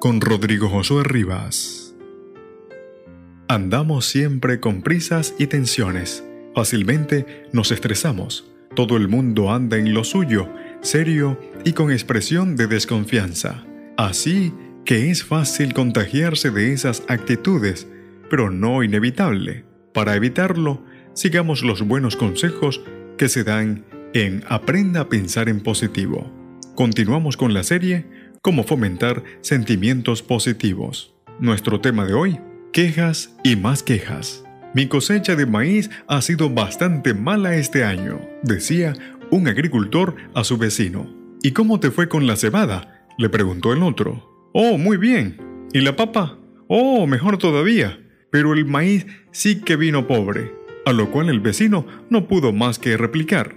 con Rodrigo Josué Rivas. Andamos siempre con prisas y tensiones. Fácilmente nos estresamos. Todo el mundo anda en lo suyo, serio y con expresión de desconfianza. Así que es fácil contagiarse de esas actitudes, pero no inevitable. Para evitarlo, sigamos los buenos consejos que se dan en Aprenda a pensar en positivo. Continuamos con la serie cómo fomentar sentimientos positivos. Nuestro tema de hoy, quejas y más quejas. Mi cosecha de maíz ha sido bastante mala este año, decía un agricultor a su vecino. ¿Y cómo te fue con la cebada? le preguntó el otro. Oh, muy bien. ¿Y la papa? Oh, mejor todavía. Pero el maíz sí que vino pobre, a lo cual el vecino no pudo más que replicar.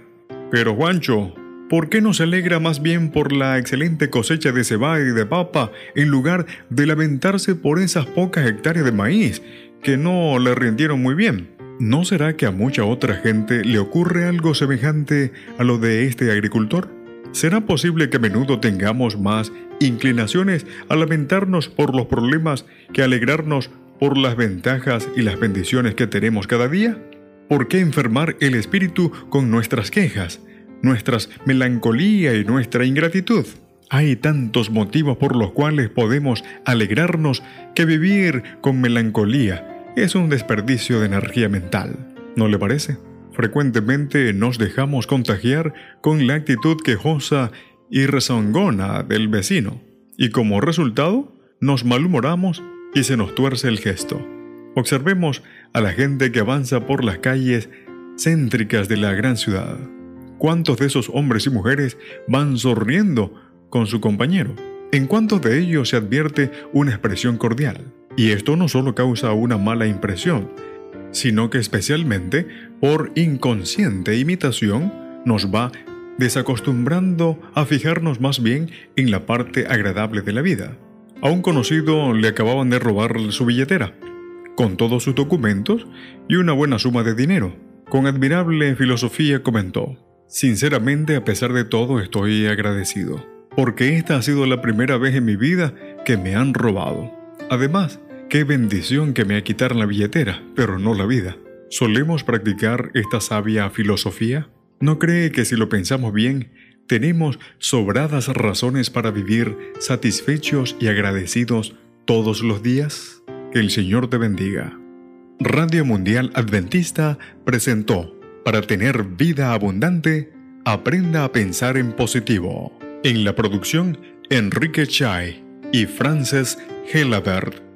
Pero Juancho, ¿Por qué no se alegra más bien por la excelente cosecha de cebada y de papa en lugar de lamentarse por esas pocas hectáreas de maíz que no le rindieron muy bien? ¿No será que a mucha otra gente le ocurre algo semejante a lo de este agricultor? ¿Será posible que a menudo tengamos más inclinaciones a lamentarnos por los problemas que alegrarnos por las ventajas y las bendiciones que tenemos cada día? ¿Por qué enfermar el espíritu con nuestras quejas? Nuestras melancolía y nuestra ingratitud. Hay tantos motivos por los cuales podemos alegrarnos que vivir con melancolía es un desperdicio de energía mental. ¿No le parece? Frecuentemente nos dejamos contagiar con la actitud quejosa y rezongona del vecino, y como resultado nos malhumoramos y se nos tuerce el gesto. Observemos a la gente que avanza por las calles céntricas de la gran ciudad. ¿Cuántos de esos hombres y mujeres van sonriendo con su compañero? ¿En cuántos de ellos se advierte una expresión cordial? Y esto no solo causa una mala impresión, sino que especialmente por inconsciente imitación nos va desacostumbrando a fijarnos más bien en la parte agradable de la vida. A un conocido le acababan de robar su billetera, con todos sus documentos y una buena suma de dinero. Con admirable filosofía comentó, Sinceramente, a pesar de todo, estoy agradecido, porque esta ha sido la primera vez en mi vida que me han robado. Además, qué bendición que me quitar la billetera, pero no la vida. ¿Solemos practicar esta sabia filosofía? ¿No cree que si lo pensamos bien, tenemos sobradas razones para vivir satisfechos y agradecidos todos los días? Que el Señor te bendiga. Radio Mundial Adventista presentó para tener vida abundante, aprenda a pensar en positivo. En la producción, Enrique Chai y Frances Helabert.